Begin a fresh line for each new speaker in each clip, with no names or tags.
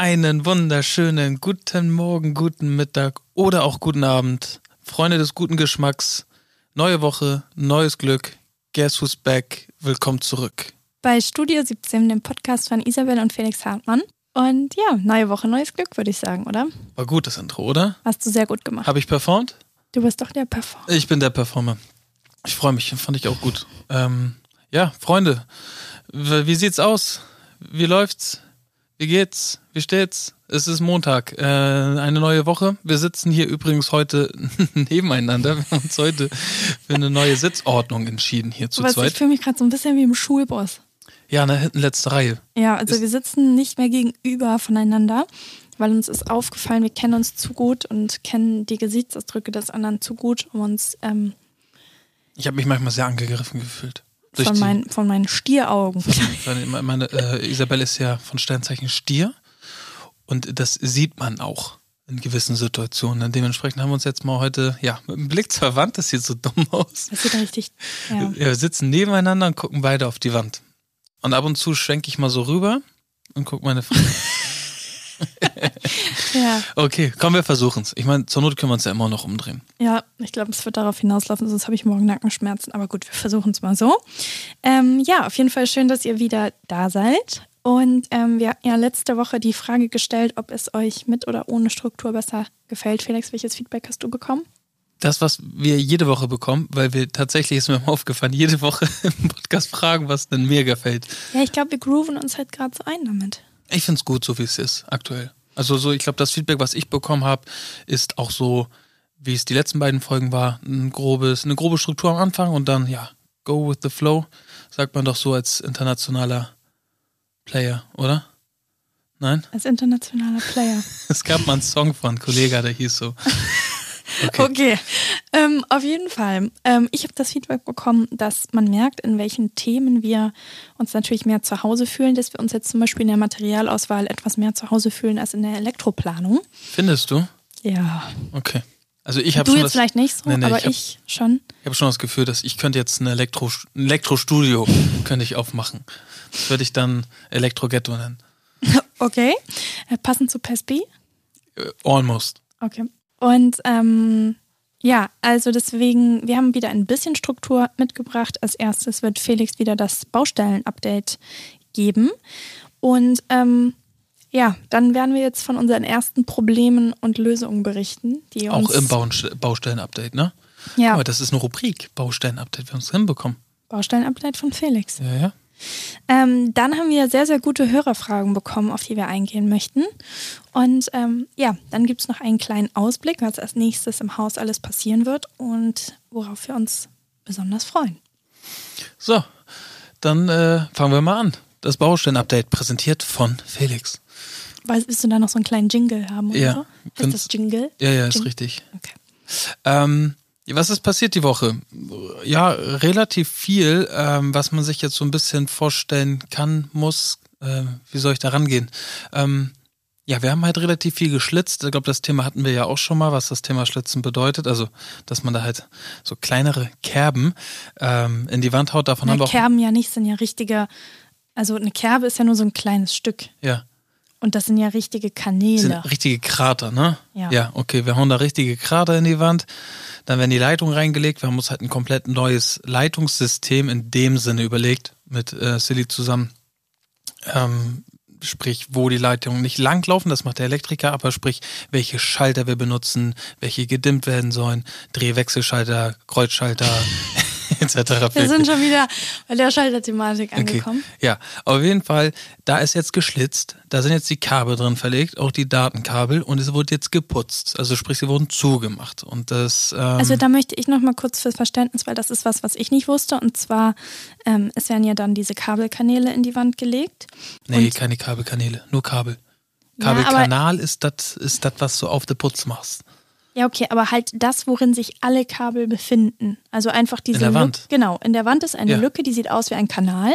Einen wunderschönen guten Morgen, guten Mittag oder auch guten Abend. Freunde des guten Geschmacks. Neue Woche, neues Glück. Guess who's back? Willkommen zurück.
Bei Studio 17, dem Podcast von Isabel und Felix Hartmann. Und ja, neue Woche, neues Glück, würde ich sagen, oder?
War gut das Intro, oder?
Hast du sehr gut gemacht.
Habe ich performt?
Du bist doch der Performer.
Ich bin der Performer. Ich freue mich, fand ich auch gut. Ähm, ja, Freunde, wie sieht's aus? Wie läuft's? Wie geht's? Wie steht's? Es ist Montag, äh, eine neue Woche. Wir sitzen hier übrigens heute nebeneinander. Wir haben uns heute für eine neue Sitzordnung entschieden hier zu
Was,
zweit.
ich fühle mich gerade so ein bisschen wie im Schulbus.
Ja, na, hinten letzte Reihe.
Ja, also
Ist-
wir sitzen nicht mehr gegenüber voneinander, weil uns ist aufgefallen, wir kennen uns zu gut und kennen die Gesichtsausdrücke des anderen zu gut, um uns ähm,
Ich habe mich manchmal sehr angegriffen gefühlt. Durch
von, meinen, von meinen Stieraugen.
Meine, meine äh, Isabel ist ja von Sternzeichen Stier und das sieht man auch in gewissen Situationen. Dementsprechend haben wir uns jetzt mal heute, ja, mit dem Blick zur Wand, das sieht so dumm aus.
Das sieht richtig. Ja,
wir sitzen nebeneinander und gucken beide auf die Wand. Und ab und zu schwenke ich mal so rüber und gucke meine Frau.
ja.
Okay, komm, wir versuchen's. Ich meine, zur Not können wir uns ja immer noch umdrehen.
Ja, ich glaube, es wird darauf hinauslaufen, sonst habe ich morgen Nackenschmerzen. Aber gut, wir versuchen es mal so. Ähm, ja, auf jeden Fall schön, dass ihr wieder da seid. Und ähm, wir hatten ja letzte Woche die Frage gestellt, ob es euch mit oder ohne Struktur besser gefällt. Felix, welches Feedback hast du bekommen?
Das, was wir jede Woche bekommen, weil wir tatsächlich, ist mir aufgefallen, jede Woche im Podcast fragen, was denn mir gefällt.
Ja, ich glaube, wir grooven uns halt gerade so ein damit.
Ich find's gut, so wie es ist, aktuell. Also so, ich glaube, das Feedback, was ich bekommen habe, ist auch so, wie es die letzten beiden Folgen war, ein grobes, eine grobe Struktur am Anfang und dann, ja, go with the flow, sagt man doch so als internationaler Player, oder? Nein?
Als internationaler Player.
Es gab mal einen Song von Kollega, der hieß so. Okay.
Okay, ähm, auf jeden Fall. Ähm, ich habe das Feedback bekommen, dass man merkt, in welchen Themen wir uns natürlich mehr zu Hause fühlen, dass wir uns jetzt zum Beispiel in der Materialauswahl etwas mehr zu Hause fühlen als in der Elektroplanung.
Findest du?
Ja.
Okay. Also ich habe
Du jetzt
das,
vielleicht nicht so,
Nee, nee,
aber
ich hab-
ich schon.
ich habe schon das Gefühl, dass ich könnte jetzt ein, Elektro, ein Elektrostudio könnte ich aufmachen. Das würde ich dann Elektro-Ghetto nennen.
Okay. Äh, passend zu PESB.
Äh, Almost.
Okay. Und ähm, ja, also deswegen, wir haben wieder ein bisschen Struktur mitgebracht. Als erstes wird Felix wieder das Baustellen-Update geben. Und ähm, ja, dann werden wir jetzt von unseren ersten Problemen und Lösungen berichten, die uns
Auch im Baustellen-Update, ne?
ja,
Aber das ist eine Rubrik, Baustellen-Update. Wir haben es hinbekommen.
Baustellen-Update von Felix.
Ja, ja.
Ähm, dann haben wir sehr, sehr gute Hörerfragen bekommen, auf die wir eingehen möchten. Und ähm, ja, dann gibt es noch einen kleinen Ausblick, was als nächstes im Haus alles passieren wird und worauf wir uns besonders freuen.
So, dann äh, fangen wir mal an. Das Baustellen-Update präsentiert von Felix.
Weißt, willst du da noch so einen kleinen Jingle haben oder
Ja,
so? Ist das Jingle?
Ja, ja, ist
Jing-
richtig.
Okay.
Ähm, was ist passiert die Woche? Ja, relativ viel, ähm, was man sich jetzt so ein bisschen vorstellen kann, muss. Äh, wie soll ich da rangehen? Ähm, ja, wir haben halt relativ viel geschlitzt. Ich glaube, das Thema hatten wir ja auch schon mal, was das Thema Schlitzen bedeutet. Also, dass man da halt so kleinere Kerben ähm, in die Wand haut. Davon haben
Na,
wir auch.
Kerben ja nicht, sind ja richtige, also eine Kerbe ist ja nur so ein kleines Stück.
Ja,
Und das sind ja richtige
sind
Kanäle.
richtige Krater, ne?
Ja.
Ja, okay, wir hauen da richtige Krater in die Wand. Dann werden die Leitungen reingelegt. Wir haben uns halt ein komplett neues Leitungssystem in dem Sinne überlegt, mit äh, Silly zusammen. Ähm, sprich, wo die Leitungen nicht langlaufen, das macht der Elektriker, aber sprich, welche Schalter wir benutzen, welche gedimmt werden sollen, Drehwechselschalter, Kreuzschalter, etc.
Wir sind schon wieder bei der Schalterthematik angekommen.
Ja, auf jeden Fall, da ist jetzt geschlitzt, da sind jetzt die Kabel drin verlegt, auch die Datenkabel und es wurde jetzt geputzt. Also sprich, sie wurden zugemacht. Und das, ähm,
Also da möchte ich noch mal kurz fürs Verständnis, weil das ist was, was ich nicht wusste. Und zwar, ähm, es werden ja dann diese Kabelkanäle in die Wand gelegt.
nee, keine Kabelkanäle, nur Kabel.
Ja,
Kabelkanal ist das, ist das, was du auf der Putz machst.
Ja, okay, aber halt das, worin sich alle Kabel befinden. Also einfach diese
der
Lück-
Wand.
Genau, in der Wand ist eine
Ja.
Lücke, die sieht aus wie ein Kanal.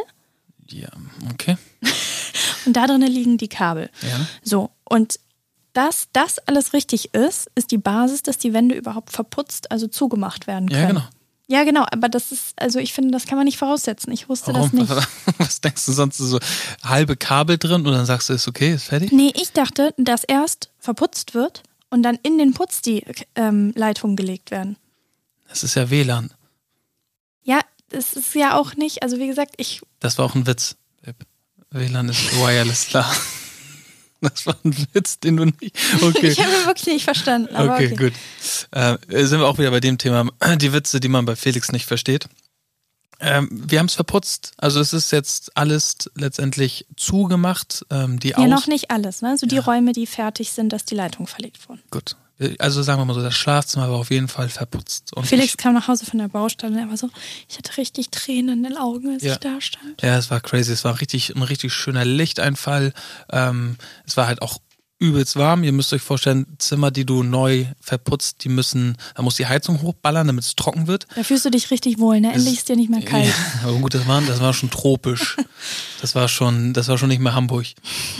Ja, okay.
Und da drinnen liegen die Kabel.
Ja.
So, und dass das alles richtig ist, ist die Basis, dass die Wände überhaupt verputzt, also zugemacht werden können.
Ja, genau.
Ja, genau, aber das ist, also ich finde, das kann man nicht voraussetzen. Ich wusste
Warum?
das nicht.
Was denkst du sonst so halbe Kabel drin und dann sagst du, ist okay, ist fertig?
Nee, ich dachte, dass erst verputzt wird und dann in den Putz die ähm, Leitungen gelegt werden.
Das ist ja WLAN.
Ja, das ist ja auch nicht, also wie gesagt, ich,
Das war auch ein Witz. WLAN ist wireless, klar. Das war ein Witz, den du nicht. Okay.
ich habe wirklich nicht verstanden.
Okay,
okay,
gut. Äh, sind wir auch wieder bei dem Thema, die Witze, die man bei Felix nicht versteht. Ähm, wir haben es verputzt. Also es ist jetzt alles letztendlich zugemacht. Ähm, die
Ja,
Aus
noch nicht alles, ne? Also die
Ja.
Räume, die fertig sind, dass die Leitungen verlegt wurden.
Gut. Also sagen wir mal so, das Schlafzimmer war auf jeden Fall verputzt. Und
Felix kam nach Hause von der Baustelle und er war so, ich hatte richtig Tränen in den Augen, als
Ja.
ich da stand.
Ja, es war crazy. Es war richtig, ein richtig schöner Lichteinfall. Ähm, es war halt auch übelst warm. Ihr müsst euch vorstellen, Zimmer, die du neu verputzt, die müssen, da muss die Heizung hochballern, damit es trocken wird.
Da fühlst du dich richtig wohl, ne? Endlich ist dir nicht mehr kalt.
Ja, aber gut, das war, das war schon tropisch. Das war schon, das war schon nicht mehr Hamburg.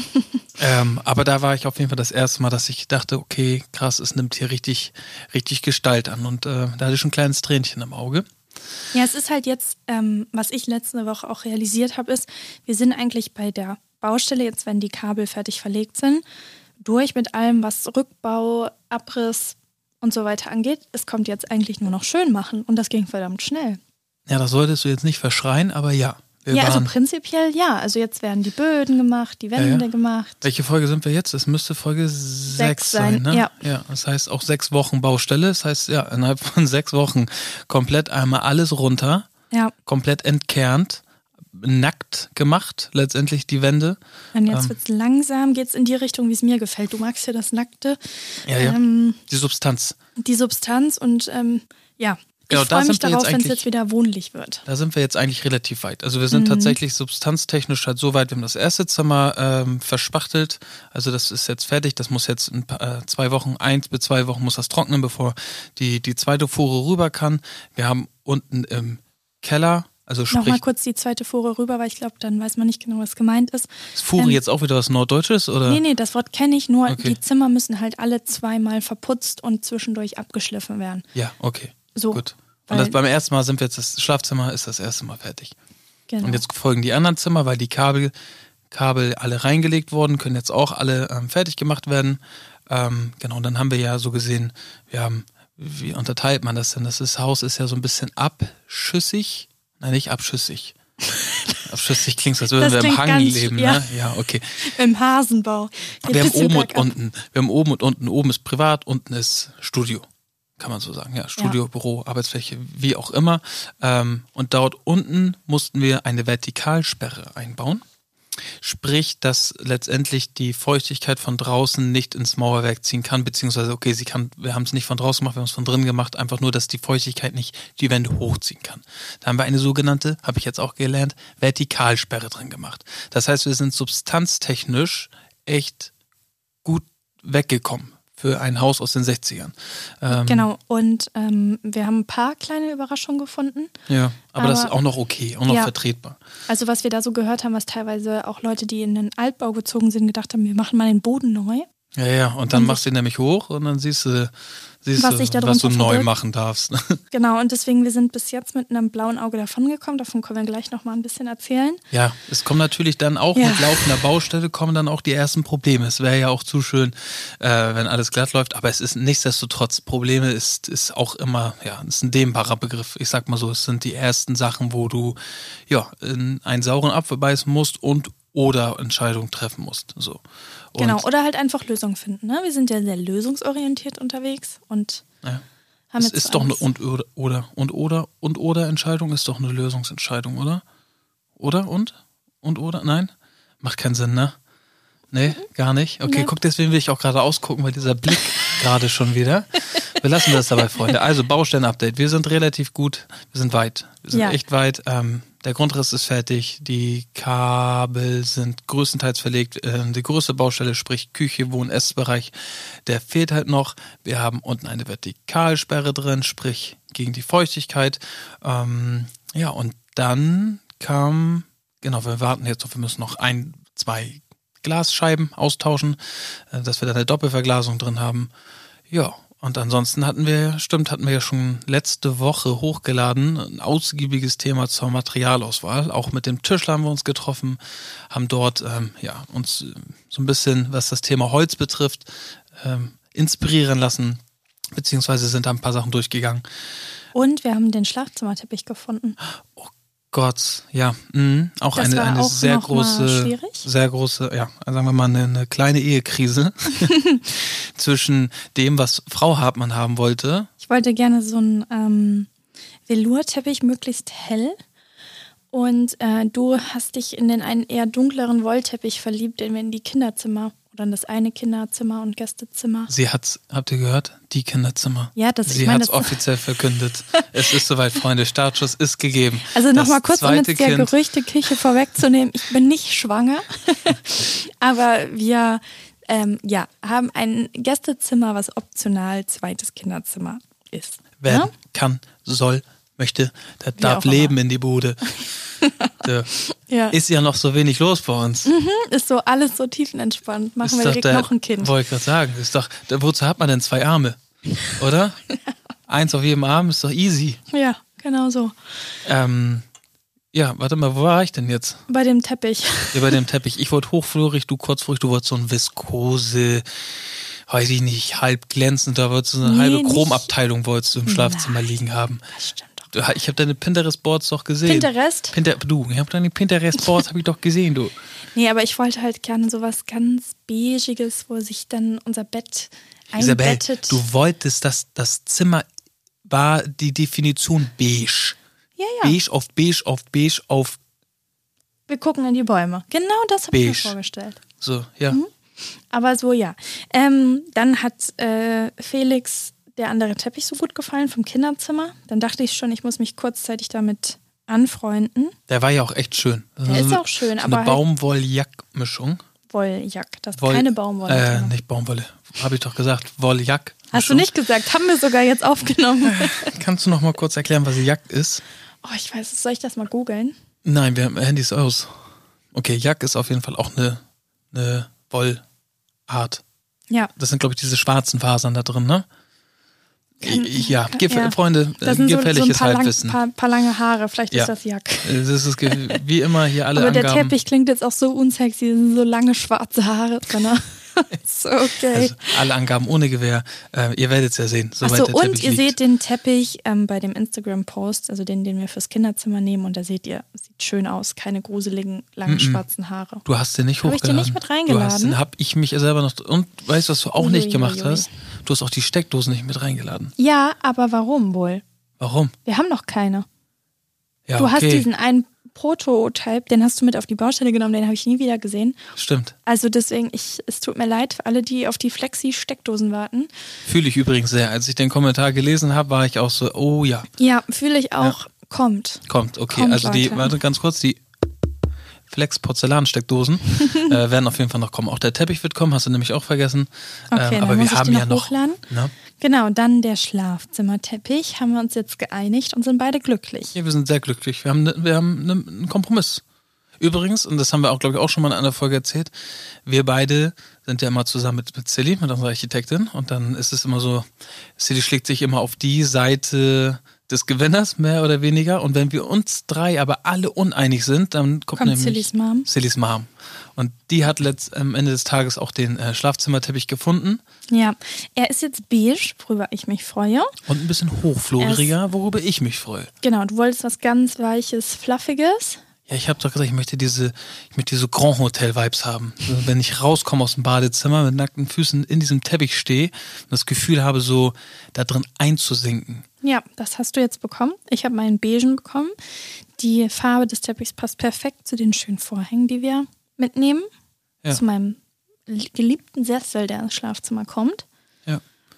ähm, aber da war ich auf jeden Fall das erste Mal, dass ich dachte, okay, krass, es nimmt hier richtig, richtig Gestalt an. Und äh, da hatte ich schon ein kleines Tränchen im Auge.
Ja, es ist halt jetzt, ähm, was ich letzte Woche auch realisiert habe, ist, wir sind eigentlich bei der Baustelle, jetzt wenn die Kabel fertig verlegt sind, durch mit allem, was Rückbau, Abriss und so weiter angeht. Es kommt jetzt eigentlich nur noch schön machen und das ging verdammt schnell.
Ja, das solltest du jetzt nicht verschreien, aber ja.
Ja, also prinzipiell ja. Also jetzt werden die Böden gemacht, die Wände
ja.
gemacht.
welche Folge sind wir jetzt? Es müsste Folge 6 sein,
sein,
ne?
ja.
ja. Das heißt auch sechs Wochen Baustelle. Das heißt, ja, innerhalb von sechs Wochen komplett einmal alles runter,
Ja,
komplett entkernt, nackt gemacht, letztendlich die Wände.
und jetzt
Ähm.
wird's langsam, geht's in die Richtung, wie es mir gefällt. Du magst ja das Nackte,
Ja, ja.
Ähm,
die Substanz.
die Substanz und ähm, ja,
Genau,
ich freue mich darauf, wenn es jetzt wieder wohnlich wird.
Da sind wir jetzt eigentlich relativ weit. Also wir sind
Mhm.
tatsächlich substanztechnisch halt so weit, wir haben das erste Zimmer ähm, verspachtelt. Also das ist jetzt fertig, das muss jetzt paar, äh, zwei Wochen, eins bis zwei Wochen muss das trocknen, bevor die, die zweite Fuhre rüber kann. Wir haben unten im Keller, also
Nochmal
sprich,
kurz die zweite Fuhre rüber, weil ich glaube, dann weiß man nicht genau, was gemeint ist.
ist Fuhre
ähm,
jetzt auch wieder was Norddeutsches oder?
Nee, nee, das Wort kenne ich, nur
Okay.
die Zimmer müssen halt alle zweimal verputzt und zwischendurch abgeschliffen werden.
Ja, okay,
So.
gut. Und das, beim ersten Mal sind wir jetzt, das Schlafzimmer ist das erste Mal fertig.
Genau.
Und jetzt folgen die anderen Zimmer, weil die Kabel, Kabel alle reingelegt wurden, können jetzt auch alle ähm, fertig gemacht werden. Ähm, genau, und dann haben wir ja so gesehen, wir haben, wie unterteilt man das denn? Das ist, Haus ist ja so ein bisschen abschüssig. Nein, nicht abschüssig. abschüssig klingt, als würden
Das
wir im Hang
ganz-
leben.
ja.
Ne? Ja, okay.
Im Hasenbau. Geht
Wir haben oben und
bergab.
unten. Wir haben oben und unten. Oben ist privat, unten ist Studio. Kann man so sagen. Ja, Studio, Büro, Arbeitsfläche, wie auch immer. Ähm, und dort unten mussten wir eine Vertikalsperre einbauen. Sprich, dass letztendlich die Feuchtigkeit von draußen nicht ins Mauerwerk ziehen kann, beziehungsweise, okay, sie kann, wir haben es nicht von draußen gemacht, wir haben es von drinnen gemacht, einfach nur, dass die Feuchtigkeit nicht die Wände hochziehen kann. Da haben wir eine sogenannte, habe ich jetzt auch gelernt, Vertikalsperre drin gemacht. Das heißt, wir sind substanztechnisch echt gut weggekommen für ein Haus aus den 60ern. Ähm,
Genau, und ähm, wir haben ein paar kleine Überraschungen gefunden.
Ja, aber, das ist
Aber-
auch noch okay, auch noch
Ja.
vertretbar.
Also was wir da so gehört haben, was teilweise auch Leute, die in den Altbau gezogen sind, gedacht haben, wir machen mal den Boden neu.
Ja, ja, und dann
Und
machst du ihn nämlich hoch und dann siehst du, siehst
Was
du was du neu machen darfst.
Genau, und deswegen, wir sind bis jetzt mit einem blauen Auge davongekommen. Davon können wir gleich nochmal ein bisschen erzählen.
Ja, es kommen natürlich dann auch
Ja.
mit laufender Baustelle kommen dann auch die ersten Probleme. Es wäre ja auch zu schön, äh, wenn alles glatt läuft, aber es ist nichtsdestotrotz, Probleme ist, ist auch immer, ja, ist ein dehnbarer Begriff. Ich sag mal so, es sind die ersten Sachen, wo du, ja, in einen sauren Apfel beißen musst und oder Entscheidungen treffen musst. So. Und,
genau, oder halt einfach Lösungen finden. Ne? Wir sind ja sehr lösungsorientiert unterwegs und
Ja.
haben
Es
jetzt
ist doch eine und oder oder und oder und oder Entscheidung ist doch eine Lösungsentscheidung, oder? Oder und und oder nein, macht keinen Sinn, ne? Nee, gar nicht. Okay,
Nee.
guck, deswegen will ich auch gerade ausgucken, weil dieser Blick gerade schon wieder. Wir lassen das dabei, Freunde. Also Baustellen-Update. Wir sind relativ gut. Wir sind weit. Wir sind
Ja.
echt weit. Ähm, der Grundriss ist fertig. Die Kabel sind größtenteils verlegt. Ähm, die größte Baustelle, sprich Küche, Wohn-, Essbereich, der fehlt halt noch. Wir haben unten eine Vertikalsperre drin, sprich gegen die Feuchtigkeit. Ähm, ja, und dann kam, genau, wir warten jetzt auf, wir müssen noch ein, zwei Glasscheiben austauschen, äh, dass wir da eine Doppelverglasung drin haben. Ja, Und ansonsten hatten wir, stimmt, hatten wir ja schon letzte Woche hochgeladen, ein ausgiebiges Thema zur Materialauswahl. Auch mit dem Tischler haben wir uns getroffen, haben dort ähm, ja, uns äh, so ein bisschen, was das Thema Holz betrifft, ähm, inspirieren lassen, beziehungsweise sind da ein paar Sachen durchgegangen.
Und wir haben den Schlafzimmerteppich gefunden.
Oh Gott, ja, mh. auch
Das
eine, eine
auch
sehr große, sehr große, ja, sagen wir mal eine, eine kleine Ehekrise zwischen dem, was Frau Hartmann haben wollte.
Ich wollte gerne so einen ähm, Velourteppich, möglichst hell. Und äh, du hast dich in den einen eher dunkleren Wollteppich verliebt, den wir in die Kinderzimmer oder in das eine Kinderzimmer und Gästezimmer.
Sie hat's, habt ihr gehört? Die Kinderzimmer.
Ja, das- ich
Sie
meine,
hat's
das-
offiziell verkündet. es ist soweit, Freunde. Startschuss ist gegeben.
Also nochmal kurz, um jetzt der Gerüchteküche vorwegzunehmen. Ich bin nicht schwanger, aber wir ähm, ja, haben ein Gästezimmer, was optional zweites Kinderzimmer ist.
werden
Ja?
kann, soll, möchte, der
Wie
darf
auch immer.
leben in die Bude. Da
Ja.
ist ja noch so wenig los bei uns.
Ist so alles so tiefenentspannt. Machen
Ist
wir direkt
der-
noch ein Kind.
Wollte ich gerade sagen. Ist doch, da- wozu hat man denn zwei Arme? Oder? Eins auf jedem Arm ist doch easy.
Ja, genau so.
Ähm, ja, warte mal, wo war ich denn jetzt?
Bei dem Teppich.
Hier bei dem Teppich. Ich wollte hochflorig, du kurzflorig, du wolltest so ein Viskose, weiß ich nicht, halb glänzend, da wolltest du so eine
Nee,
halbe. Chromabteilung wolltest du im Schlafzimmer
Nein.
liegen haben.
Das stimmt
Ich habe deine Pinterest-Boards doch gesehen.
Pinterest?
Pinter, du, ich habe deine Pinterest-Boards habe ich doch gesehen, du.
Nee, aber ich wollte halt gerne sowas ganz Beigiges, wo sich dann unser Bett
Isabel,
einbettet.
du wolltest, dass das Zimmer war die Definition beige.
ja, ja.
Beige auf beige auf beige auf
Wir gucken in die Bäume. Genau das habe ich mir vorgestellt.
so, ja.
Mhm. Aber so, ja. Ähm, dann hat äh, Felix der andere Teppich so gut gefallen vom Kinderzimmer. Dann dachte ich schon, ich muss mich kurzzeitig damit anfreunden.
Der war ja auch echt schön.
Der ist
so-
auch schön,
so
aber
eine
halt-
Baumwolljack-Mischung.
Wolljack, das ist
Woll-
keine Baumwolle.
Äh,
drin.
nicht Baumwolle. Habe ich doch gesagt. Wolljack.
Hast du nicht gesagt, haben wir sogar jetzt aufgenommen.
Kannst du noch mal kurz erklären, was Jack ist?
oh, ich weiß, es. soll ich das mal googeln?
Nein, wir haben Handys aus. Okay, Jack ist auf jeden Fall auch eine, eine Wollart.
Ja,
Das sind, glaube ich, diese schwarzen Fasern da drin, ne? Ich- Ja, gef
ja.
Freunde, äh,
das sind so, so ein
gefährliches
paar, lang,
Halbwissen.
paar, paar lange Haare. Vielleicht
Ja.
ist das Jack.
Äh, Das ist wie immer hier alle
Aber der
Angaben.
Teppich klingt jetzt auch so unsexy. Es sind so lange schwarze Haare drin. so okay.
Also alle Angaben ohne Gewehr. Äh, ihr werdet es ja sehen.
Achso, und ihr
liegt.
seht den Teppich ähm, bei dem Instagram-Post, also den, den wir fürs Kinderzimmer nehmen. Und da seht ihr, sieht schön aus. Keine gruseligen, langen schwarzen Haare.
Du hast den nicht
Hab ich den
hochgeladen.
nicht mit
Du hast
reingeladen?
den, hab ich mich selber noch. Und weißt du, was du auch
Ui,
nicht
ui,
gemacht
ui.
hast? Du hast auch die Steckdosen nicht mit reingeladen.
Ja, aber warum wohl?
Warum?
Wir haben noch keine.
Ja,
du
okay.
hast diesen einen Prototype, den hast du mit auf die Baustelle genommen, den habe ich nie wieder gesehen.
Stimmt.
Also deswegen, ich, es tut mir leid für alle, die auf die Flexi-Steckdosen warten.
Fühle ich übrigens sehr. Als ich den Kommentar gelesen habe, war ich auch so, oh ja,
Ja, fühle ich auch. Kommt.
kommt. Okay,
Kommt,
also die,
Leute.
warte ganz kurz, die Flex Porzellansteckdosen äh, werden auf jeden Fall noch kommen. Auch der Teppich wird kommen, hast du nämlich auch vergessen.
Okay,
ähm, aber wir haben ja
noch.
Ne?
Genau, dann der Schlafzimmerteppich. Haben wir uns jetzt geeinigt und sind beide glücklich.
Ja, wir sind sehr glücklich. Wir haben, ne, wir haben ne, einen Kompromiss. Übrigens, und das haben wir auch, glaube ich, auch schon mal in einer Folge erzählt, wir beide sind ja immer zusammen mit, mit Silly, mit unserer Architektin, und dann ist es immer so, Silly schlägt sich immer auf die Seite des Gewinners, mehr oder weniger. Und wenn wir uns drei aber alle uneinig sind, dann kommt,
Kommt
nämlich
Sillys Mom.
Sillys Mom. Und die hat letzt, am Ende des Tages auch den äh, Schlafzimmerteppich gefunden
Ja, er ist jetzt beige, worüber ich mich freue.
und ein bisschen hochfloriger, worüber ich mich freue.
Genau, du wolltest was ganz Weiches, Fluffiges.
Ja, ich habe doch gesagt, ich möchte diese, ich möchte diese Grand Hotel Vibes haben. Also wenn ich rauskomme aus dem Badezimmer mit nackten Füßen in diesem Teppich stehe und das Gefühl habe, so da drin einzusinken.
Ja, das hast du jetzt bekommen. Ich habe meinen beigen bekommen. Die Farbe des Teppichs passt perfekt zu den schönen Vorhängen, die wir mitnehmen.
Ja.
Zu meinem geliebten Sessel, der ins Schlafzimmer kommt.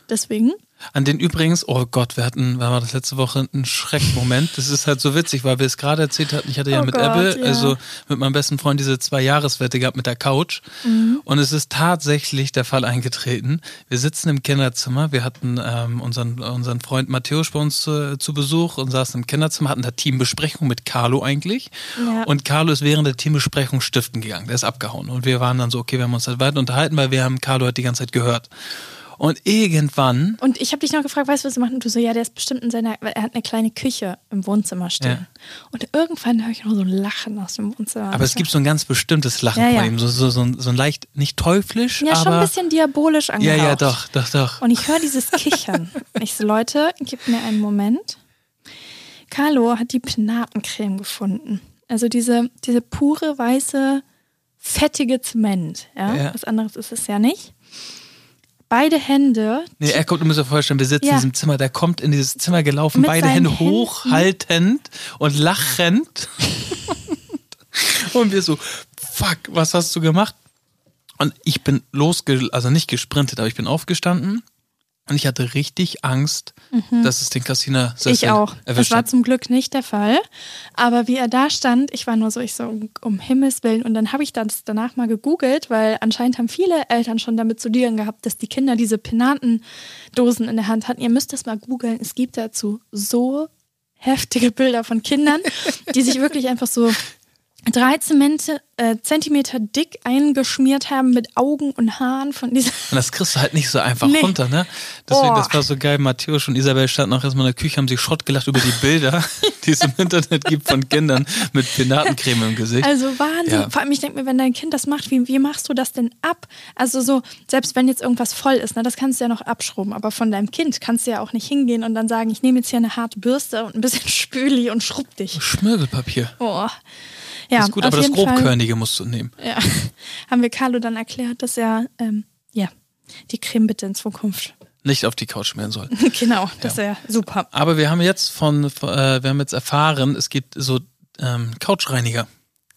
Deswegen.
An den übrigens, oh Gott, wir hatten, war das letzte Woche, einen Schreckmoment. Das ist halt so witzig, weil wir es gerade erzählt hatten. Ich hatte ja
Oh
mit
Gott,
Ebbe,
ja.
also mit meinem besten Freund, diese zwei Jahreswette gehabt mit der Couch.
Mhm.
Und es ist tatsächlich der Fall eingetreten. Wir sitzen im Kinderzimmer. Wir hatten ähm, unseren, unseren Freund Matthäus bei uns zu, zu Besuch und saßen im Kinderzimmer, hatten da Teambesprechung mit Carlo eigentlich.
Ja.
Und Carlo ist während der Teambesprechung stiften gegangen. Der ist abgehauen. Und wir waren dann so, okay, wir haben uns halt weiter unterhalten, weil wir haben Carlo halt die ganze Zeit gehört. Und irgendwann.
Und ich habe dich noch gefragt, weißt du, was du machst? Und du so, ja, der ist bestimmt in seiner, er hat eine kleine Küche im Wohnzimmer stehen.
Ja.
Und irgendwann höre ich noch so ein Lachen aus dem Wohnzimmer.
Aber es gibt so ein ganz bestimmtes Lachen
Ja,
von
ja.
ihm. So, so, so, ein, so ein leicht, nicht teuflisch,
ja,
aber.
schon ein bisschen diabolisch
ja,
angehaucht.
ja, doch, doch, doch.
Und ich höre dieses Kichern. ich so, Leute, gib mir einen Moment. Carlo hat die Penatencreme gefunden. Also diese, diese pure, weiße, fettige Zement. Ja?
Ja.
Was anderes ist es ja nicht. Beide Hände.
Nee, er kommt, du musst dir vorstellen, wir sitzen
Ja.
in diesem Zimmer, der kommt in dieses Zimmer gelaufen,
Mit
beide Hände
Händen.
hochhaltend und lachend. und wir so, fuck, was hast du gemacht? Und ich bin losge, also nicht gesprintet, aber ich bin aufgestanden und ich hatte richtig Angst, dass es den Cassiner
Mhm. Ich auch. Das war zum Glück nicht der Fall. Aber wie er da stand, ich war nur so, ich so, um, um Himmels Willen. Und dann habe ich das danach mal gegoogelt, weil anscheinend haben viele Eltern schon damit zu dealen gehabt, dass die Kinder diese Penatendosen in der Hand hatten. Ihr müsst das mal googeln. Es gibt dazu so heftige Bilder von Kindern, die sich wirklich einfach so drei Zemente, äh, Zentimeter dick eingeschmiert haben mit Augen und Haaren von dieser.
Und das kriegst du halt nicht so einfach
Nee.
runter, ne? Deswegen,
Oh.
das war so geil. Matthäus und Isabel standen auch erstmal in der Küche, haben sich Schrott gelacht über die Bilder, die es im Internet gibt von Kindern mit Penatencreme im Gesicht.
Also Wahnsinn.
Ja.
Vor allem, ich denke mir, wenn dein Kind das macht, wie, wie machst du das denn ab? Also so, selbst wenn jetzt irgendwas voll ist, ne, das kannst du ja noch abschrubben. Aber von deinem Kind kannst du ja auch nicht hingehen und dann sagen, ich nehme jetzt hier eine harte Bürste und ein bisschen Spüli und schrubb dich.
Schmirgelpapier.
Oh. Ja,
ist gut, aber das
jeden Fall,
Grobkörnige musst du nehmen.
ja, haben wir Carlo dann erklärt, dass er, ähm, ja, die Creme bitte in Zukunft.
Nicht auf die Couch schmieren soll.
genau, das wäre super.
Aber wir haben jetzt von, von äh, wir haben jetzt erfahren, es gibt so ähm, Couchreiniger.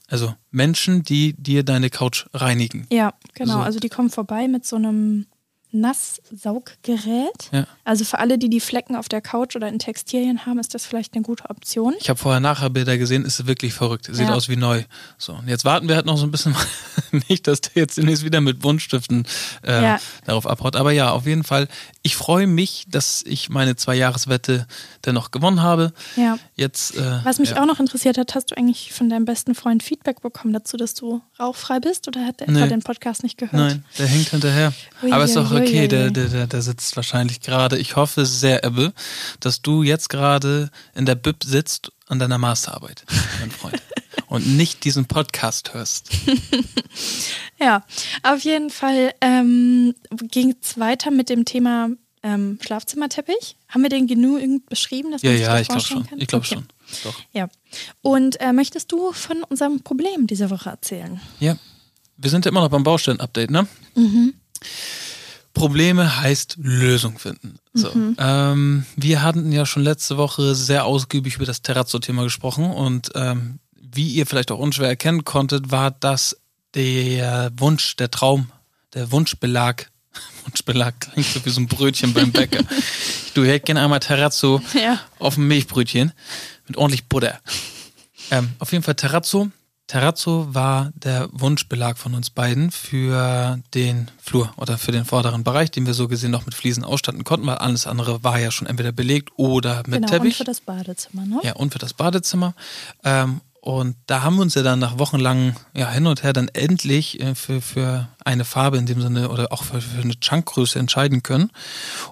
Also Menschen, die dir deine Couch reinigen.
Ja, genau.
So.
Also die kommen vorbei mit so einem Nasssauggerät.
Ja.
Also für alle, die die Flecken auf der Couch oder in Textilien haben, ist das vielleicht eine gute Option.
Ich habe vorher nachher Bilder gesehen, ist wirklich verrückt. Sieht
Ja.
aus wie neu. So, und jetzt warten wir halt noch so ein bisschen, nicht, dass der jetzt demnächst wieder mit Wundstiften äh,
Ja.
darauf abhaut. Aber ja, auf jeden Fall, ich freue mich, dass ich meine Zwei-Jahres-Wette dennoch gewonnen habe.
Ja.
Jetzt, äh,
Was mich
ja.
auch noch interessiert hat, hast du eigentlich von deinem besten Freund Feedback bekommen dazu, dass du rauchfrei bist oder hat er etwa
Nee.
den Podcast nicht gehört?
Nein, der hängt hinterher.
Ui,
Aber ist doch
ui, ui,
okay,
ui.
der, der, der, der sitzt wahrscheinlich gerade. Ich hoffe sehr, Ebbe, dass du jetzt gerade in der Bib sitzt an deiner Masterarbeit, mein Freund. und nicht diesen Podcast hörst.
Ja, auf jeden Fall ähm, ging es weiter mit dem Thema ähm, Schlafzimmerteppich. Haben wir den genügend beschrieben, dass
Ja, ja,
das
ich glaube schon. Ich glaube
Okay.
schon. Doch.
Ja. Und äh, möchtest du von unserem Problem diese Woche erzählen?
Ja. Wir sind ja immer noch beim Baustellen-Update, ne?
Mhm.
Probleme heißt Lösung finden. So.
Mhm.
Ähm, wir hatten ja schon letzte Woche sehr ausgiebig über das Terrazzo-Thema gesprochen und ähm, wie ihr vielleicht auch unschwer erkennen konntet, war das der Wunsch, der Traum, der Wunschbelag. Wunschbelag klingt so wie so ein Brötchen beim Bäcker. Du hättest gerne einmal Terrazzo
Ja.
auf dem Milchbrötchen mit ordentlich Butter. Ähm, auf jeden Fall Terrazzo. Terrazzo war der Wunschbelag von uns beiden für den Flur oder für den vorderen Bereich, den wir so gesehen noch mit Fliesen ausstatten konnten, weil alles andere war ja schon entweder belegt oder mit
genau, und
Teppich.
für das Badezimmer, ne?
Ja, und für das Badezimmer. Ähm, und da haben wir uns ja dann nach wochenlangen ja, hin und her dann endlich äh, für, für eine Farbe in dem Sinne oder auch für, für eine Chunkgröße entscheiden können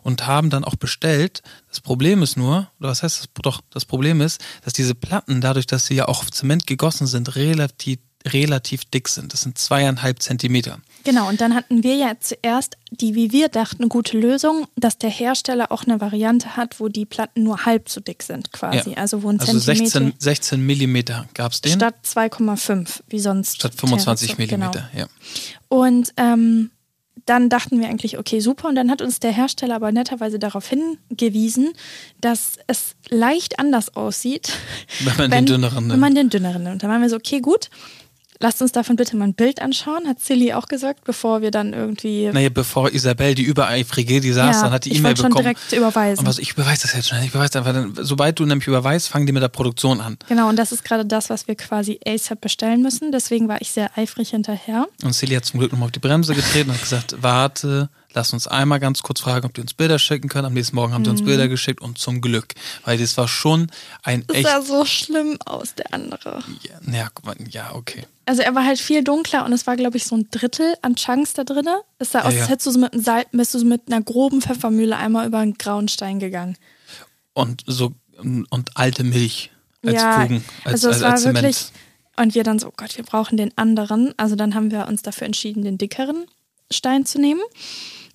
und haben dann auch bestellt. Das Problem ist nur, oder was heißt das? Doch, das Problem ist, dass diese Platten, dadurch, dass sie ja auch auf Zement gegossen sind, relativ, relativ dick sind. Das sind zweieinhalb Zentimeter.
Genau, und dann hatten wir ja zuerst die, wie wir dachten, gute Lösung, dass der Hersteller auch eine Variante hat, wo die Platten nur halb so dick sind quasi.
Ja.
Also wo ein
Also
Zentimeter
16, 16 Millimeter gab es den.
statt 2,5, wie sonst.
statt 25
Terrazzo, genau.
Millimeter. Ja.
Und ähm, dann dachten wir eigentlich, okay, super. Und dann hat uns der Hersteller aber netterweise darauf hingewiesen, dass es leicht anders aussieht.
Wenn man den dünneren
Wenn
nimmt.
man den dünneren nimmt. Dann waren wir so, okay, gut. Lasst uns davon bitte mal ein Bild anschauen, hat Silly auch gesagt, bevor wir dann irgendwie.
Naja, bevor Isabel, die übereifrige, die saß,
Ja,
dann hat die
ich
E-Mail
wollte schon
bekommen.
direkt überweisen.
Und was, ich überweise das jetzt schnell, ich überweise einfach. Dann, sobald du nämlich überweist, fangen die mit der Produktion an.
Genau, und das ist gerade das, was wir quasi ASAP bestellen müssen. Deswegen war ich sehr eifrig hinterher.
Und Silly hat zum Glück nochmal auf die Bremse getreten und hat gesagt, warte lass uns einmal ganz kurz fragen, ob die uns Bilder schicken können. Am nächsten Morgen haben sie uns Bilder geschickt und zum Glück, weil das war schon ein
Das
echt.
sah so schlimm aus, der andere.
Ja, ja, okay.
Also er war halt viel dunkler und es war, glaube ich, so ein Drittel an Chunks da drin. Es sah aus,
ja.
als hättest du so mit, einem Salz, bist du so mit einer groben Pfeffermühle einmal über einen grauen Stein gegangen.
Und so und alte Milch als
ja,
Fugen, als,
also es
als,
war
als Zement.
wirklich. Und wir dann so, oh Gott, wir brauchen den anderen. Also dann haben wir uns dafür entschieden, den dickeren Stein zu nehmen.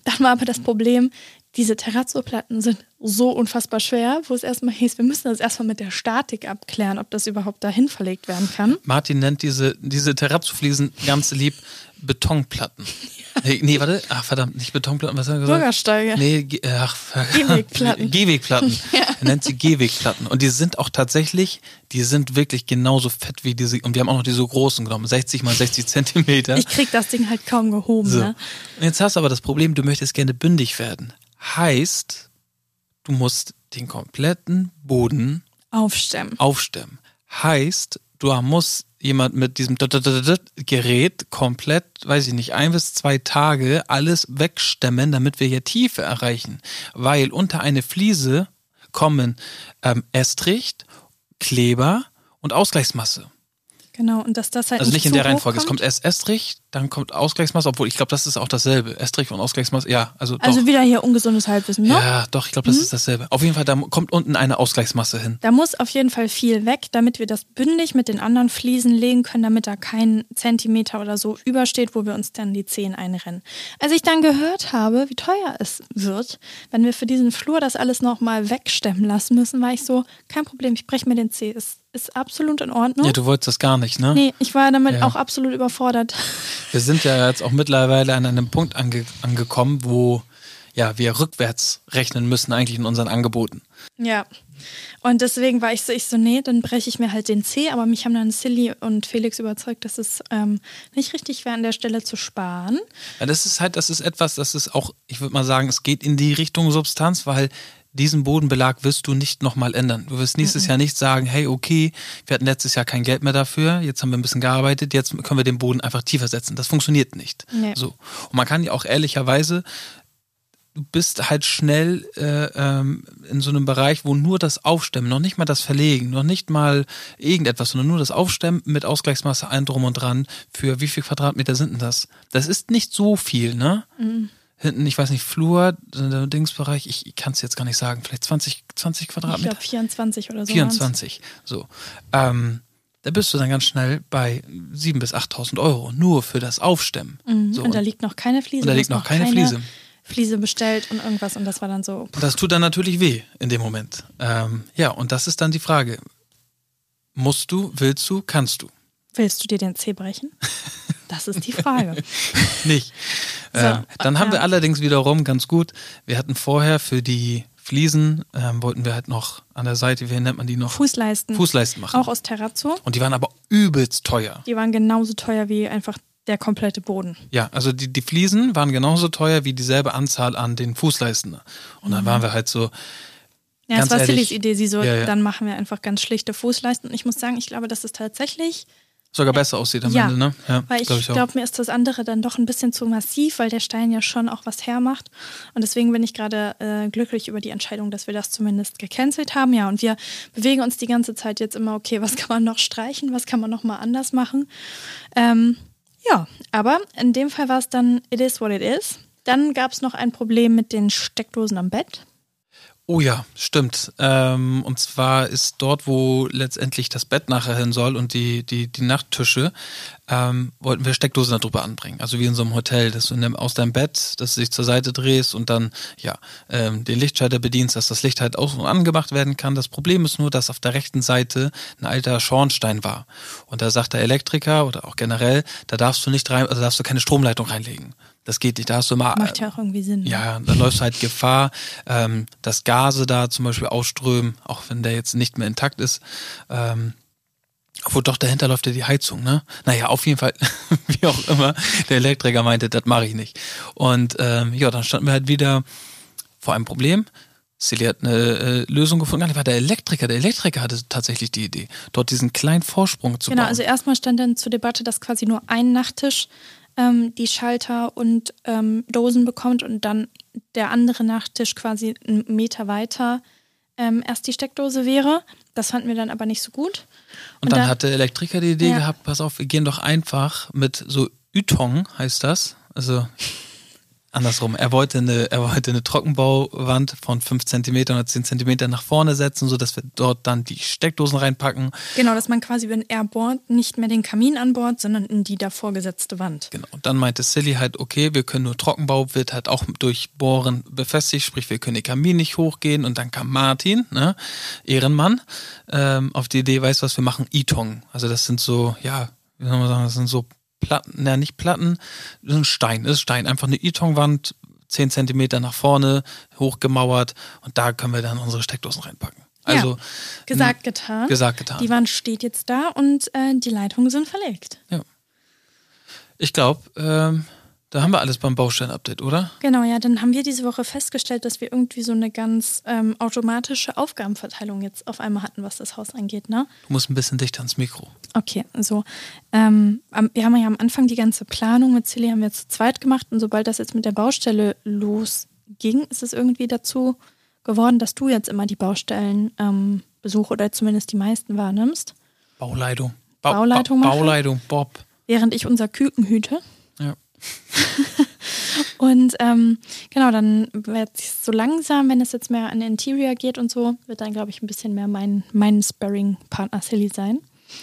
Dann war aber das Problem, diese Terrazzo-Platten sind so unfassbar schwer, wo es erstmal hieß, wir müssen das erstmal mit der Statik abklären, ob das überhaupt dahin verlegt werden kann.
Martin nennt diese, diese Terrazzo-Fliesen ganz lieb Betonplatten. Nee, nee, warte. Ach, verdammt, nicht Betonplatten, was hat er gesagt?
Bürgersteige.
Nee, äh, ach,
Gehwegplatten.
Gehwegplatten. Er nennt sie Gehwegplatten. Und die sind auch tatsächlich, die sind wirklich genauso fett wie diese, und wir haben auch noch diese großen genommen, 60 mal 60 Zentimeter.
Ich krieg das Ding halt kaum gehoben,
So.
ne?
Und jetzt hast du aber das Problem, du möchtest gerne bündig werden. Heißt, du musst den kompletten Boden
Aufstemmen.
aufstemmen. Heißt, du musst jemand mit diesem Gerät komplett, weiß ich nicht, ein bis zwei Tage alles wegstemmen, damit wir hier Tiefe erreichen. Weil unter eine Fliese kommen ähm, Estrich, Kleber und Ausgleichsmasse.
Genau, und dass das halt
Also nicht in
zu
der Reihenfolge. Es
kommt.
erst Estrich, dann kommt Ausgleichsmasse, obwohl ich glaube, das ist auch dasselbe. Estrich und Ausgleichsmasse, ja, also doch.
Also wieder hier ungesundes Halbwissen, ne?
ja, doch, ich glaube, das ist dasselbe. Auf jeden Fall, da kommt unten eine Ausgleichsmasse hin.
Da muss auf jeden Fall viel weg, damit wir das bündig mit den anderen Fliesen legen können, damit da kein Zentimeter oder so übersteht, wo wir uns dann die Zehen einrennen. Als ich dann gehört habe, wie teuer es wird, wenn wir für diesen Flur das alles nochmal wegstemmen lassen müssen, war ich so, kein Problem, ich breche mir den Zeh. Ist, ist absolut in Ordnung.
Ja, du wolltest das gar nicht, ne?
nee, ich war damit
Ja.
auch absolut überfordert.
Wir sind ja jetzt auch mittlerweile an einem Punkt ange angekommen, wo ja, wir rückwärts rechnen müssen eigentlich in unseren Angeboten.
Ja. Und deswegen war ich so, ich so, nee, dann breche ich mir halt den Zeh, aber mich haben dann Silly und Felix überzeugt, dass es ähm, nicht richtig wäre, an der Stelle zu sparen.
Ja, das ist halt, das ist etwas, das ist auch, ich würde mal sagen, es geht in die Richtung Substanz, weil diesen Bodenbelag wirst du nicht nochmal ändern. Du wirst nächstes Jahr nicht sagen, hey, okay, wir hatten letztes Jahr kein Geld mehr dafür, jetzt haben wir ein bisschen gearbeitet, jetzt können wir den Boden einfach tiefer setzen. Das funktioniert nicht.
Nee.
So. Und man kann ja auch ehrlicherweise, du bist halt schnell äh, ähm, in so einem Bereich, wo nur das Aufstemmen, noch nicht mal das Verlegen, noch nicht mal irgendetwas, sondern nur das Aufstemmen mit Ausgleichsmasse ein drum und dran. Für wie viel Quadratmeter sind denn das? Das ist nicht so viel, ne? Hinten, ich weiß nicht, Flur, Dingsbereich, ich, ich kann es jetzt gar nicht sagen, vielleicht 20, 20
Ich
Quadratmeter?
glaube 24 oder so.
24. So. Ähm, da bist du dann ganz schnell bei 7.000 bis 8.000 Euro nur für das Aufstemmen.
Mhm.
So,
und da liegt noch keine Fliese.
und da liegt noch keine Fliese.
Fliese bestellt und irgendwas und das war dann so.
Und das tut dann natürlich weh in dem Moment. Ähm, ja, und das ist dann die Frage. Musst du, willst du, kannst du?
Willst du dir den Zeh brechen? Das ist die Frage.
Nicht.
So,
ähm, dann haben
ja.
wir allerdings wiederum ganz gut, wir hatten vorher für die Fliesen, ähm, wollten wir halt noch an der Seite, wie nennt man die noch?
Fußleisten.
Fußleisten machen.
Auch aus Terrazzo.
Und die waren aber übelst teuer.
Die waren genauso teuer wie einfach der komplette Boden.
Ja, also die, die Fliesen waren genauso teuer wie dieselbe Anzahl an den Fußleisten. Und dann waren wir halt so,
Ja, das war Sillys Idee. Sie so,
ja, ja.
dann machen wir einfach ganz schlichte Fußleisten. Und ich muss sagen, ich glaube, das ist tatsächlich
sogar besser aussieht am
Ja,
Ende, ne? Ja,
Weil ich
auch.
glaube, mir ist das andere dann doch ein bisschen zu massiv, weil der Stein ja schon auch was hermacht. Und deswegen bin ich gerade äh, glücklich über die Entscheidung, dass wir das zumindest gecancelt haben. Ja, und wir bewegen uns die ganze Zeit jetzt immer, okay, was kann man noch streichen, was kann man noch mal anders machen. Ähm, ja, aber in dem Fall war es dann, it is what it is. Dann gab es noch ein Problem mit den Steckdosen am Bett.
Oh ja, stimmt. Ähm, und zwar ist dort, wo letztendlich das Bett nachher hin soll und die, die, die Nachttische, ähm, wollten wir Steckdosen darüber anbringen. Also wie in so einem Hotel, dass du dem, aus deinem Bett, dass du dich zur Seite drehst und dann ja ähm, den Lichtschalter bedienst, dass das Licht halt aus- und angemacht werden kann. Das Problem ist nur, dass auf der rechten Seite ein alter Schornstein war. Und da sagt der Elektriker oder auch generell, da darfst du nicht rein, also darfst du keine Stromleitung reinlegen. Das geht nicht. Da hast du immer
Macht ja auch irgendwie Sinn. ne?
ja, dann läufst halt Gefahr, ähm, dass Gase da zum Beispiel ausströmen, auch wenn der jetzt nicht mehr intakt ist. Ähm, obwohl doch dahinter läuft ja die Heizung, ne? Naja, auf jeden Fall, wie auch immer, der Elektriker meinte, das mache ich nicht. Und ähm, ja, dann standen wir halt wieder vor einem Problem. Silly hat eine äh, Lösung gefunden. Gar nicht, war der Elektriker. Der Elektriker hatte tatsächlich die Idee, dort diesen kleinen Vorsprung zu
Genau,
bauen.
also erstmal stand dann zur Debatte, dass quasi nur ein Nachttisch ähm, die Schalter und ähm, Dosen bekommt und dann der andere Nachttisch quasi einen Meter weiter ähm, erst die Steckdose wäre. Das fanden wir dann aber nicht so gut.
Und, und dann, dann hat der Elektriker die Idee ja. gehabt, pass auf, wir gehen doch einfach mit so Ytong, heißt das. Also andersrum. Er wollte eine, er wollte eine Trockenbauwand von 5 cm oder 10 cm nach vorne setzen, sodass wir dort dann die Steckdosen reinpacken.
Genau, dass man quasi, wenn er bohrt, nicht mehr den Kamin anbohrt, sondern in die davor gesetzte Wand.
Genau. Und dann meinte Silly halt, okay, wir können nur Trockenbau, wird halt auch durch Bohren befestigt, sprich, wir können den Kamin nicht hochgehen. Und dann kam Martin, ne, Ehrenmann, ähm, auf die Idee, weißt du was, wir machen Itong. Also das sind so, ja, wie soll man sagen, das sind so Platten, na nicht Platten, ein Stein, ist Stein, einfach eine Itonwand, 10 Zentimeter nach vorne, hochgemauert und da können wir dann unsere Steckdosen reinpacken. Also ja,
gesagt, getan.
Gesagt, getan.
Die Wand steht jetzt da und äh, die Leitungen sind verlegt.
Ja. Ich glaube, ähm, da haben wir alles beim Baustein-Update, oder?
Genau, ja. Dann haben wir diese Woche festgestellt, dass wir irgendwie so eine ganz ähm, automatische Aufgabenverteilung jetzt auf einmal hatten, was das Haus angeht, ne?
Du musst ein bisschen dichter ans Mikro.
Okay, so. Ähm, wir haben ja am Anfang die ganze Planung mit Silly haben wir zu zweit gemacht und sobald das jetzt mit der Baustelle losging, ist es irgendwie dazu geworden, dass du jetzt immer die Baustellen ähm, besuche oder zumindest die meisten wahrnimmst.
Bauleitung.
Ba Bauleitung
ba Bauleitung, Bob.
Während ich unser Küken hüte.
Ja.
und ähm, genau, dann wird es so langsam, wenn es jetzt mehr an Interior geht und so, wird dann, glaube ich, ein bisschen mehr mein, mein Sparring-Partner Silly sein.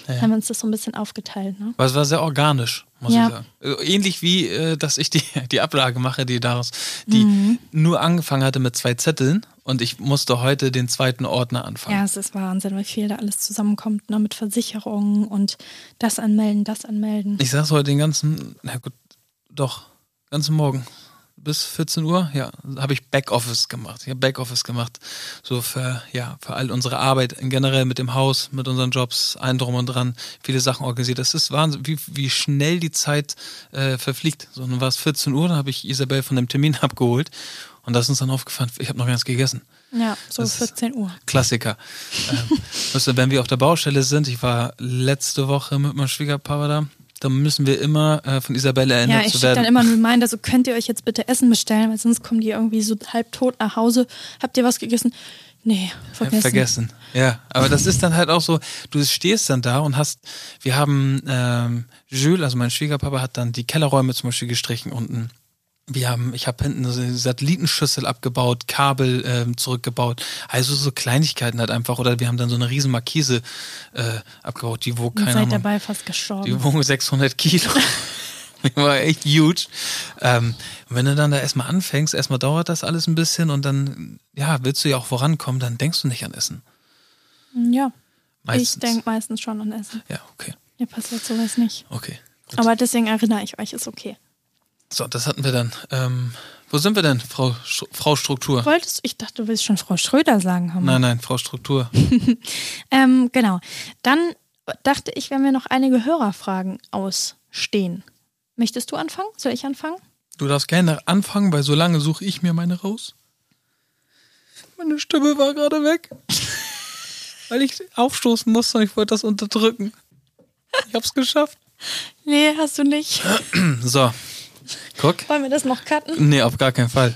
Ja. Haben wir uns das so ein bisschen aufgeteilt. Ne?
Aber es war sehr organisch, muss ja. ich sagen. Also ähnlich wie, äh, dass ich die, die Ablage mache, die daraus, die mhm. nur angefangen hatte mit zwei Zetteln und ich musste heute den zweiten Ordner anfangen.
Ja, es ist Wahnsinn, wie viel da alles zusammenkommt, ne? mit Versicherungen und das anmelden, das anmelden.
Ich saß heute den ganzen, na gut, doch, ganzen Morgen bis 14 Uhr, ja, habe ich Backoffice gemacht. Ich habe Backoffice gemacht, so für, ja, für all unsere Arbeit generell mit dem Haus, mit unseren Jobs, allen drum und dran, viele Sachen organisiert. Das ist Wahnsinn, wie, wie schnell die Zeit äh, verfliegt. So, dann war es 14 Uhr, dann habe ich Isabel von dem Termin abgeholt und das ist uns dann aufgefallen, ich habe noch ganz gegessen.
Ja, so das 14 Uhr.
Klassiker. ähm, wenn wir auf der Baustelle sind, ich war letzte Woche mit meinem Schwiegerpapa da, dann müssen wir immer äh, von Isabelle erinnert
ja,
zu werden.
Ja, ich dann immer ein Reminder, so könnt ihr euch jetzt bitte Essen bestellen, weil sonst kommen die irgendwie so halb tot nach Hause. Habt ihr was gegessen? Nee, vergessen.
vergessen. Ja, aber das ist dann halt auch so, du stehst dann da und hast, wir haben, ähm, Jules, also mein Schwiegerpapa, hat dann die Kellerräume zum Beispiel gestrichen unten wir haben, ich habe hinten eine Satellitenschüssel abgebaut, Kabel ähm, zurückgebaut, also so Kleinigkeiten halt einfach. Oder wir haben dann so eine riesen Markise äh, abgebaut, die wog keine
Ahnung. dabei fast gestorben.
Die wog 600 Kilo. die war echt huge. Ähm, wenn du dann da erstmal anfängst, erstmal dauert das alles ein bisschen und dann, ja, willst du ja auch vorankommen, dann denkst du nicht an Essen.
Ja. Meistens. Ich denke meistens schon an Essen.
Ja, okay.
Mir passiert sowas nicht.
Okay.
Gut. Aber deswegen erinnere ich euch, ist okay.
So, das hatten wir dann. Ähm, wo sind wir denn, Frau, Frau Struktur?
Wolltest ich dachte, du willst schon Frau Schröder sagen.
Haben. Nein, nein, Frau Struktur.
ähm, genau. Dann dachte ich, wenn wir noch einige Hörerfragen ausstehen. Möchtest du anfangen? Soll ich anfangen?
Du darfst gerne anfangen, weil so lange suche ich mir meine raus. Meine Stimme war gerade weg. weil ich aufstoßen musste und ich wollte das unterdrücken. Ich hab's geschafft.
Nee, hast du nicht.
So, Guck.
Wollen wir das noch cutten?
Nee, auf gar keinen Fall.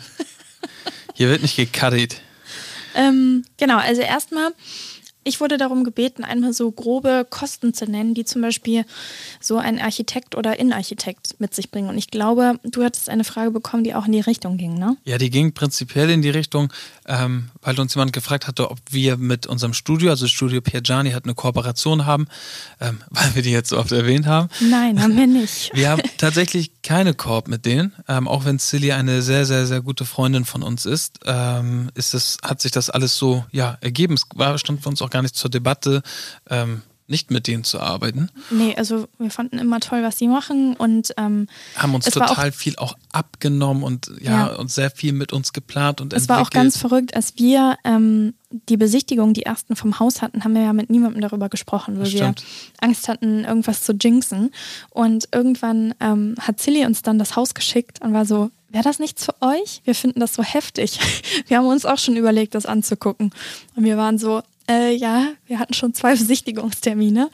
Hier wird nicht gecuttet.
ähm, genau, also erstmal ich wurde darum gebeten, einmal so grobe Kosten zu nennen, die zum Beispiel so ein Architekt oder Innenarchitekt mit sich bringen. Und ich glaube, du hattest eine Frage bekommen, die auch in die Richtung ging, ne?
Ja, die ging prinzipiell in die Richtung, ähm, weil uns jemand gefragt hatte, ob wir mit unserem Studio, also Studio Piagiani, hat eine Kooperation haben, ähm, weil wir die jetzt so oft erwähnt haben.
Nein, haben wir nicht.
wir haben tatsächlich keine Koop mit denen, ähm, auch wenn Silly eine sehr, sehr, sehr gute Freundin von uns ist, ähm, ist es, hat sich das alles so ja, ergeben. Es war, stand für uns auch gar nicht zur Debatte, ähm, nicht mit denen zu arbeiten.
Nee, also wir fanden immer toll, was sie machen und ähm,
haben uns total auch, viel auch abgenommen und ja, ja, und sehr viel mit uns geplant und
es entwickelt. war auch ganz verrückt, als wir ähm, die Besichtigung, die ersten vom Haus hatten, haben wir ja mit niemandem darüber gesprochen, weil wir Angst hatten, irgendwas zu jinxen. Und irgendwann ähm, hat Silly uns dann das Haus geschickt und war so, wäre das nichts für euch? Wir finden das so heftig. Wir haben uns auch schon überlegt, das anzugucken. Und wir waren so, äh, ja, wir hatten schon zwei Besichtigungstermine.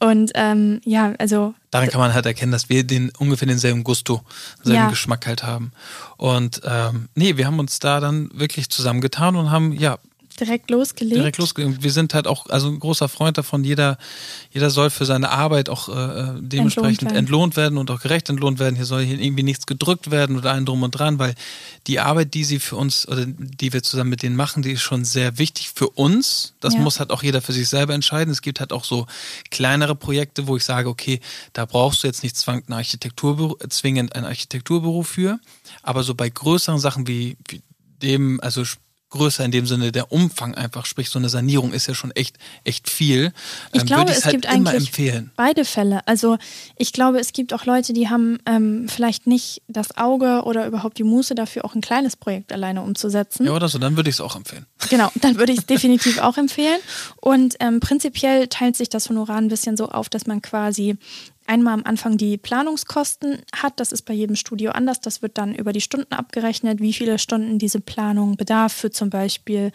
Und ähm, ja, also.
Daran kann man halt erkennen, dass wir den ungefähr denselben Gusto, denselben ja. Geschmack halt haben. Und ähm, nee, wir haben uns da dann wirklich zusammengetan und haben ja
direkt losgelegt.
Direkt losgelegt. Wir sind halt auch also ein großer Freund davon, jeder, jeder soll für seine Arbeit auch äh, dementsprechend entlohnt werden. entlohnt werden. und auch gerecht entlohnt werden. Hier soll hier irgendwie nichts gedrückt werden oder ein drum und dran, weil die Arbeit, die sie für uns oder die wir zusammen mit denen machen, die ist schon sehr wichtig für uns. Das ja. muss halt auch jeder für sich selber entscheiden. Es gibt halt auch so kleinere Projekte, wo ich sage, okay, da brauchst du jetzt nicht zwingend, Architekturbüro, zwingend ein Architekturbüro für. Aber so bei größeren Sachen wie, wie dem, also größer in dem Sinne der Umfang einfach, sprich so eine Sanierung ist ja schon echt echt viel.
Ich ähm, glaube, es halt gibt eigentlich empfehlen. beide Fälle. Also ich glaube, es gibt auch Leute, die haben ähm, vielleicht nicht das Auge oder überhaupt die Muße dafür, auch ein kleines Projekt alleine umzusetzen.
Ja, oder so, dann würde ich es auch empfehlen.
Genau, dann würde ich es definitiv auch empfehlen. Und ähm, prinzipiell teilt sich das Honorar ein bisschen so auf, dass man quasi einmal am Anfang die Planungskosten hat. Das ist bei jedem Studio anders. Das wird dann über die Stunden abgerechnet, wie viele Stunden diese Planung bedarf für zum Beispiel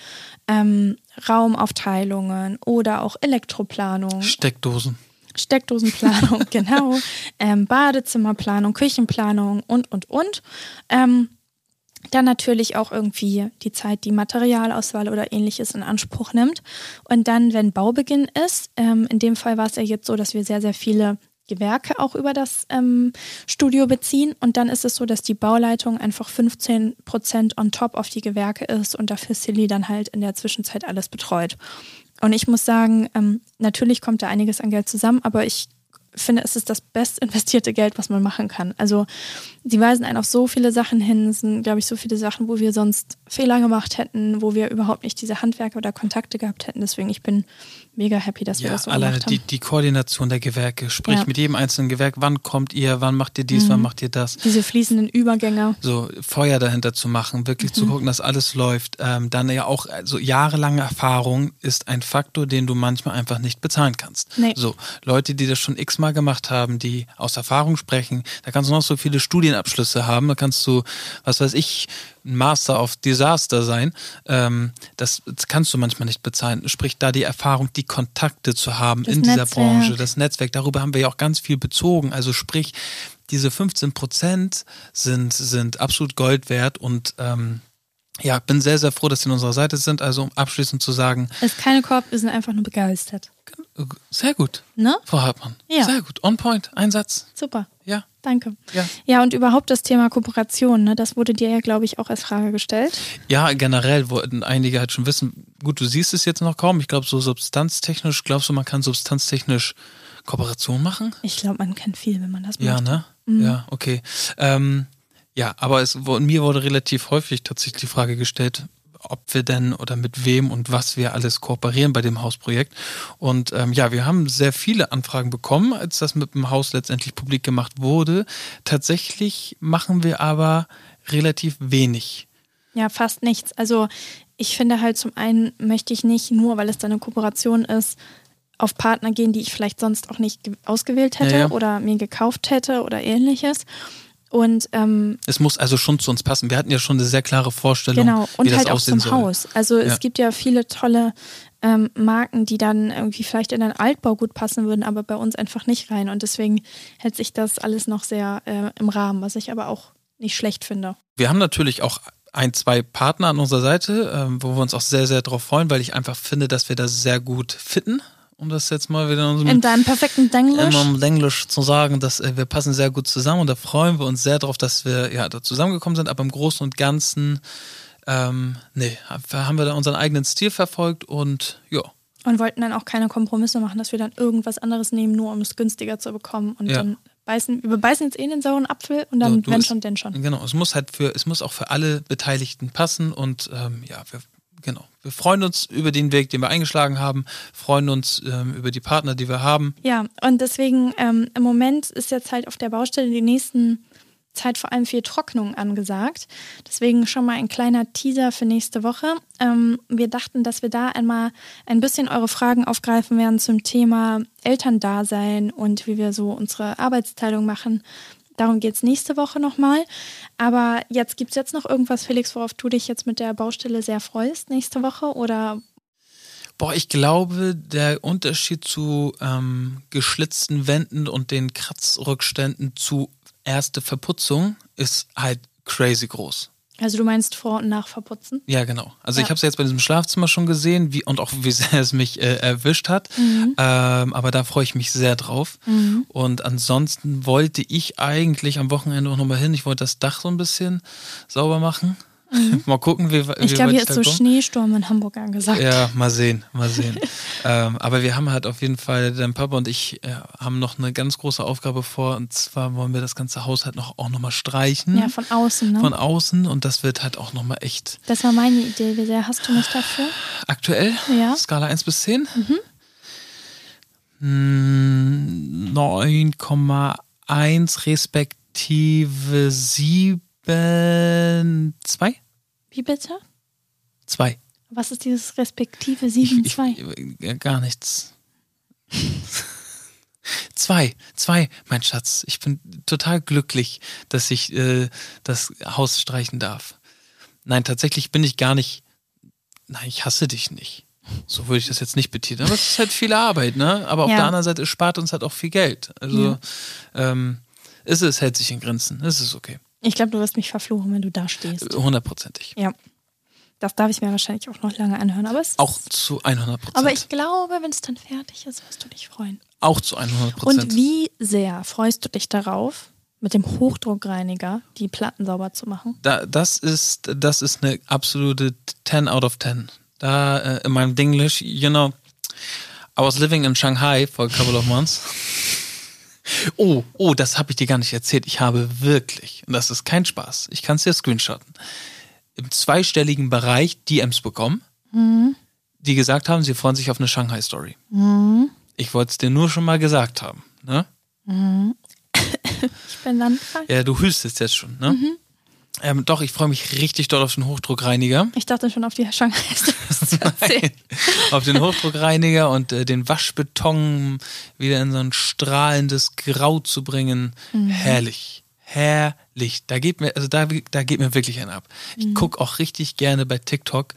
ähm, Raumaufteilungen oder auch Elektroplanung.
Steckdosen.
Steckdosenplanung, genau. Ähm, Badezimmerplanung, Küchenplanung und, und, und. Ähm, dann natürlich auch irgendwie die Zeit, die Materialauswahl oder ähnliches in Anspruch nimmt. Und dann, wenn Baubeginn ist, ähm, in dem Fall war es ja jetzt so, dass wir sehr, sehr viele Gewerke auch über das ähm, Studio beziehen. Und dann ist es so, dass die Bauleitung einfach 15 Prozent on top auf die Gewerke ist und dafür Silly dann halt in der Zwischenzeit alles betreut. Und ich muss sagen, ähm, natürlich kommt da einiges an Geld zusammen, aber ich finde, es ist das best investierte Geld, was man machen kann. Also sie weisen einen auf so viele Sachen hin. Es sind, glaube ich, so viele Sachen, wo wir sonst Fehler gemacht hätten, wo wir überhaupt nicht diese Handwerker oder Kontakte gehabt hätten. Deswegen, ich bin mega happy, dass
ja,
wir das so
alleine
gemacht haben.
Die, die Koordination der Gewerke, sprich ja. mit jedem einzelnen Gewerk, wann kommt ihr, wann macht ihr dies, mhm. wann macht ihr das.
Diese fließenden Übergänge.
So Feuer dahinter zu machen, wirklich mhm. zu gucken, dass alles läuft. Ähm, dann ja auch, also jahrelange Erfahrung ist ein Faktor, den du manchmal einfach nicht bezahlen kannst. Nee. So, Leute, die das schon x-mal gemacht haben, die aus Erfahrung sprechen, da kannst du noch so viele Studienabschlüsse haben, da kannst du, was weiß ich, ein Master of Disaster sein. Ähm, das, das, kannst du manchmal nicht bezahlen. Sprich, da die Erfahrung, die Kontakte zu haben das in Netzwerk. dieser Branche, das Netzwerk, darüber haben wir ja auch ganz viel bezogen. Also sprich, diese 15 Prozent sind, sind absolut Gold wert und ähm, ja, bin sehr, sehr froh, dass Sie an unserer Seite sind. Also um abschließend zu sagen.
Es ist keine Korb, wir sind einfach nur begeistert.
Sehr gut. Ne? Frau Hartmann. Ja. Sehr gut. On point. Einsatz.
Super.
Ja.
Danke. Ja. ja, und überhaupt das Thema Kooperation, ne, das wurde dir ja, glaube ich, auch als Frage gestellt.
Ja, generell wollten einige halt schon wissen, gut, du siehst es jetzt noch kaum. Ich glaube, so substanztechnisch, glaubst du, man kann substanztechnisch Kooperation machen?
Ich glaube, man kann viel, wenn man das
macht. Ja, ne? Mhm. Ja, okay. Ähm, ja, aber es, mir wurde relativ häufig tatsächlich die Frage gestellt, ob wir denn oder mit wem und was wir alles kooperieren bei dem Hausprojekt. Und ähm, ja, wir haben sehr viele Anfragen bekommen, als das mit dem Haus letztendlich publik gemacht wurde. Tatsächlich machen wir aber relativ wenig.
Ja, fast nichts. Also ich finde halt zum einen möchte ich nicht nur, weil es da eine Kooperation ist, auf Partner gehen, die ich vielleicht sonst auch nicht ausgewählt hätte ja, ja. oder mir gekauft hätte oder ähnliches. Und ähm,
es muss also schon zu uns passen. Wir hatten ja schon eine sehr klare Vorstellung, genau. und wie halt das auch zum soll. Haus.
Also ja. es gibt ja viele tolle ähm, Marken, die dann irgendwie vielleicht in einen Altbau gut passen würden, aber bei uns einfach nicht rein. Und deswegen hält sich das alles noch sehr äh, im Rahmen, was ich aber auch nicht schlecht finde.
Wir haben natürlich auch ein, zwei Partner an unserer Seite, ähm, wo wir uns auch sehr, sehr darauf freuen, weil ich einfach finde, dass wir da sehr gut fitten um das jetzt mal wieder in,
in deinem perfekten Denglisch,
in Denglisch zu sagen, dass äh, wir passen sehr gut zusammen und da freuen wir uns sehr drauf, dass wir ja da zusammengekommen sind, aber im Großen und Ganzen ähm, nee, haben wir da unseren eigenen Stil verfolgt und ja.
Und wollten dann auch keine Kompromisse machen, dass wir dann irgendwas anderes nehmen, nur um es günstiger zu bekommen und ja. dann beißen, wir beißen jetzt eh den sauren Apfel und dann so, wenn schon, denn schon.
Genau, es muss halt für, es muss auch für alle Beteiligten passen und ähm, ja, wir Genau. Wir freuen uns über den Weg, den wir eingeschlagen haben, freuen uns ähm, über die Partner, die wir haben.
Ja, und deswegen ähm, im Moment ist jetzt halt auf der Baustelle die nächsten Zeit vor allem viel Trocknung angesagt. Deswegen schon mal ein kleiner Teaser für nächste Woche. Ähm, wir dachten, dass wir da einmal ein bisschen eure Fragen aufgreifen werden zum Thema Elterndasein und wie wir so unsere Arbeitsteilung machen Darum geht es nächste Woche nochmal. Aber jetzt gibt es jetzt noch irgendwas, Felix, worauf du dich jetzt mit der Baustelle sehr freust nächste Woche? Oder
Boah, ich glaube, der Unterschied zu ähm, geschlitzten Wänden und den Kratzrückständen zu erste Verputzung ist halt crazy groß.
Also du meinst vor und nach verputzen?
Ja, genau. Also
Ja.
ich habe es jetzt bei diesem Schlafzimmer schon gesehen, wie und auch wie sehr es mich äh, erwischt hat. Ähm, aber da freue ich mich sehr drauf. Und ansonsten wollte ich eigentlich am Wochenende auch nochmal hin. Ich wollte das Dach so ein bisschen sauber machen. Mal gucken, wie, wie
Ich glaube, hier ist so. Schneesturm in Hamburg angesagt.
Ja, mal sehen, mal sehen. ähm, aber wir haben halt auf jeden Fall, dein Papa und ich äh, haben noch eine ganz große Aufgabe vor. Und zwar wollen wir das ganze Haus halt noch, auch nochmal streichen.
Ja, von außen, ne?
von außen. Und das wird halt auch nochmal echt
das war meine Idee. Wie sehr hast du mich dafür?
aktuell.
Ja.
Skala 1 bis 10. Mhm. 9,1 respektive 7, 2?
Wie bitte?
2.
Was ist dieses respektive
Ich,
7,
ich,
2?
äh, gar nichts. Zwei, zwei, mein Schatz. Ich bin total glücklich, dass ich äh, das Haus streichen darf. Nein, tatsächlich bin ich gar nicht. Nein, ich hasse dich nicht. So würde ich das jetzt nicht betiteln. Aber es ist halt viel Arbeit, ne? Aber auf
Ja.
der anderen Seite es spart uns halt auch viel Geld. Also ähm, es, es hält sich in Grenzen. Es ist okay.
Ich glaube, du wirst mich verfluchen, wenn du da stehst.
Hundertprozentig.
Ja. Das darf ich mir wahrscheinlich auch noch lange anhören. Aber, es
Auch zu 100 Prozent.
aber ich glaube, wenn es dann fertig ist, wirst du dich freuen.
auch zu 100 Prozent.
Und wie sehr freust du dich darauf, mit dem Hochdruckreiniger die Platten sauber zu machen?
Da, das ist, das ist eine absolute 10 out of 10. Da äh, in meinem Dinglish, you know, I was living in Shanghai for a couple of months. Oh, oh, das habe ich dir gar nicht erzählt. Ich habe wirklich, und das ist kein Spaß, ich kann es dir screenshotten, im zweistelligen Bereich DMs bekommen, die gesagt haben, sie freuen sich auf eine Shanghai-Story. Ich wollte es dir nur schon mal gesagt haben. Ne?
Ich bin dann gefragt.
Ja, du hüstest jetzt schon. Ne? Ähm, doch, ich freue mich richtig doll auf den Hochdruckreiniger.
Ich dachte schon auf die Shanghai
auf den Hochdruckreiniger und äh, den Waschbeton wieder in so ein strahlendes Grau zu bringen. Herrlich. Herrlich. Da geht mir, also da, da geht mir wirklich ein ab. Ich guck auch richtig gerne bei TikTok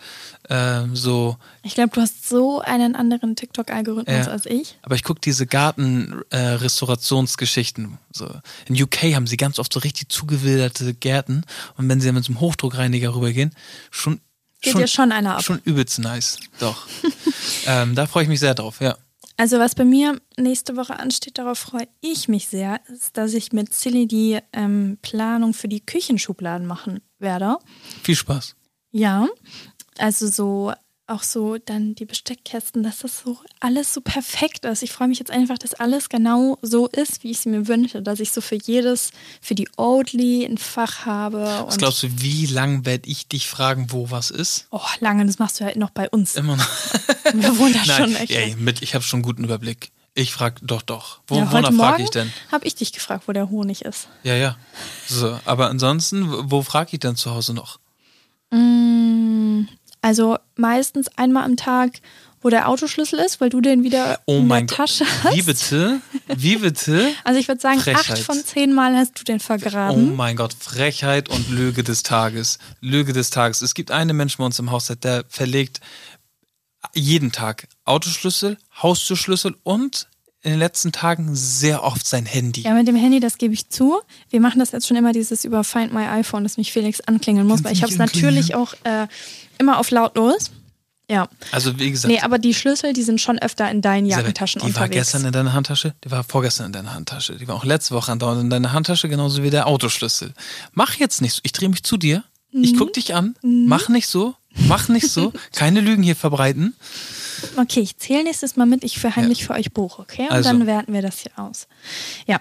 ähm, so,
Ich glaube, du hast so einen anderen TikTok-Algorithmus
Ja.
als ich.
aber ich guck diese Garten-Restaurationsgeschichten. so. In UK haben sie ganz oft so richtig zugewilderte Gärten und wenn sie dann mit so einem Hochdruckreiniger rübergehen, schon
Geht
schon,
dir schon einer ab.
schon übelst nice. Doch. ähm, da freue ich mich sehr drauf, ja.
Also was bei mir nächste Woche ansteht, darauf freue ich mich sehr, ist, dass ich mit Silly die ähm, Planung für die Küchenschubladen machen werde.
Viel Spaß.
Ja, also so auch so dann die Besteckkästen, dass das so alles so perfekt ist. Ich freue mich jetzt einfach, dass alles genau so ist, wie ich es mir wünsche, dass ich so für jedes, für die Oatly ein Fach habe.
Was glaubst du, wie lang werde ich dich fragen, wo was ist?
oh, lange, das machst du halt noch bei uns.
Immer noch.
Wir wohnen da schon echt.
ey, mit, ich habe schon einen guten Überblick. Ich frage doch, doch. Wo,
ja,
wonach frage ich denn?
habe ich dich gefragt, wo der Honig ist.
Ja, ja. So, aber ansonsten, wo- wo frage ich denn zu Hause noch?
Mm, Also meistens einmal am Tag, wo der Autoschlüssel ist, weil du den wieder
Oh
in
mein
der. Tasche hast.
Wie bitte? Wie bitte?
Also ich würde sagen,
Frechheit.
acht von zehn Mal hast du den
Oh
vergraben.
mein Gott, Frechheit und Lüge des Tages. Lüge des Tages. Es gibt einen Menschen bei uns im Haushalt, der verlegt jeden Tag Autoschlüssel, Haustürschlüssel und in den letzten Tagen sehr oft sein Handy.
Ja, mit dem Handy, das gebe ich zu. Wir machen das jetzt schon immer dieses über Find My iPhone, dass mich Felix anklingeln muss,
Kannst
weil ich habe es natürlich auch äh, immer auf lautlos. Ja.
Also wie gesagt,
Nee, aber die Schlüssel, die sind schon öfter in deinen Jackentaschen
die war
unterwegs.
gestern in deiner Handtasche, die war vorgestern in deiner Handtasche, die war auch letzte Woche andauernd in deiner Handtasche, genauso wie der Autoschlüssel. Mach jetzt nicht so, ich drehe mich zu dir, ich
Mhm.
guck dich an, mach nicht so, mach nicht so, keine Lügen hier verbreiten.
Okay, ich zähle nächstes Mal mit, ich für heimlich für euch buche, okay? Und
Also.
dann werten wir das hier aus. Ja.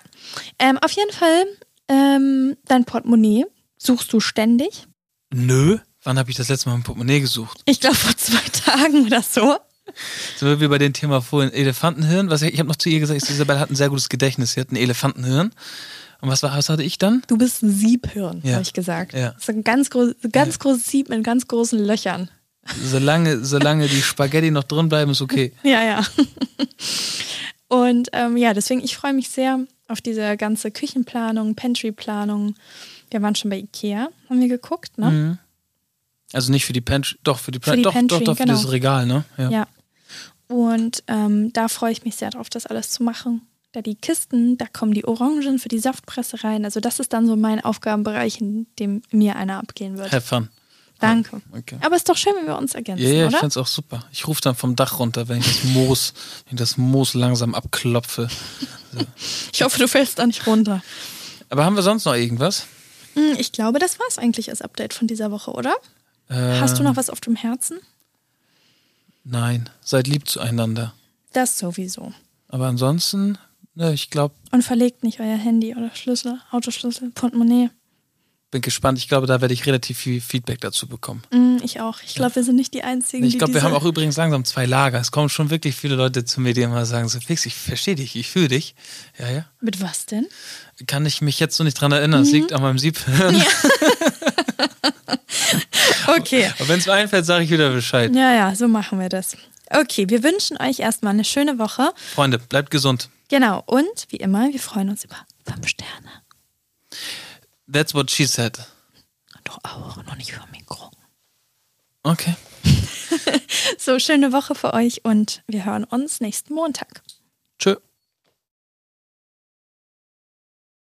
Ähm, auf jeden Fall, ähm, dein Portemonnaie suchst du ständig.
Nö, wann habe ich das letzte Mal ein Portemonnaie gesucht?
Ich glaube vor zwei Tagen oder so.
Sind wir bei dem Thema vorhin Elefantenhirn? Was ich, ich habe noch zu ihr gesagt, Isabel hat ein sehr gutes Gedächtnis, sie hat ein Elefantenhirn. Und was, war, was hatte ich dann?
Du bist ein Siebhirn,
Ja.
habe ich gesagt.
Ja.
Das ist ein ganz, groß, ganz großes Sieb mit ganz großen Löchern.
Solange, solange die Spaghetti noch drin bleiben, ist okay.
Ja, ja. Und ähm, ja, deswegen, ich freue mich sehr auf diese ganze Küchenplanung, Pantryplanung. Wir waren schon bei Ikea, haben wir geguckt, ne?
Also nicht für die Pantry, doch für die,
Für die
doch,
Pantry,
doch, doch, für
genau.
das Regal, ne? Ja.
Ja. Und ähm, da freue ich mich sehr drauf, das alles zu machen. Da die Kisten, da kommen die Orangen für die Saftpresse rein. Also das ist dann so mein Aufgabenbereich, in dem mir einer abgehen wird.
Have fun.
Danke.
Okay.
Aber es ist doch schön, wenn wir uns ergänzen,
Ja, ja, ich
oder?
find's auch super. Ich rufe dann vom Dach runter, wenn ich das Moos, wenn ich das Moos langsam abklopfe.
Ich hoffe, du fällst da nicht runter.
Aber haben wir sonst noch irgendwas?
Hm, Ich glaube, das war es eigentlich als Update von dieser Woche, oder? Hast du
Ähm,
noch was auf dem Herzen?
Nein, seid lieb zueinander.
Das sowieso.
Aber ansonsten, ne, ich glaube,
Und verlegt nicht euer Handy oder Schlüssel, Autoschlüssel, Portemonnaie.
Bin gespannt. Ich glaube, da werde ich relativ viel Feedback dazu bekommen.
Hm, Ich auch. Ich glaube, wir sind nicht die Einzigen,
Ich glaube, wir haben auch übrigens langsam zwei Lager. Es kommen schon wirklich viele Leute zu mir, die immer sagen: so, Fix, ich verstehe dich, ich fühle dich. Ja, ja.
Mit was denn?
Kann ich mich jetzt so nicht dran erinnern. Es liegt an meinem Siebhirn.
Okay.
Aber wenn es mir einfällt, sage ich wieder Bescheid.
Ja, ja, so machen wir das. Okay, wir wünschen euch erstmal eine schöne Woche.
Freunde, bleibt gesund.
Genau. Und wie immer, wir freuen uns über fünf Sterne.
That's what she said.
Doch auch, noch nicht über Mikro.
Okay.
So, schöne Woche für euch und wir hören uns nächsten Montag.
Tschö.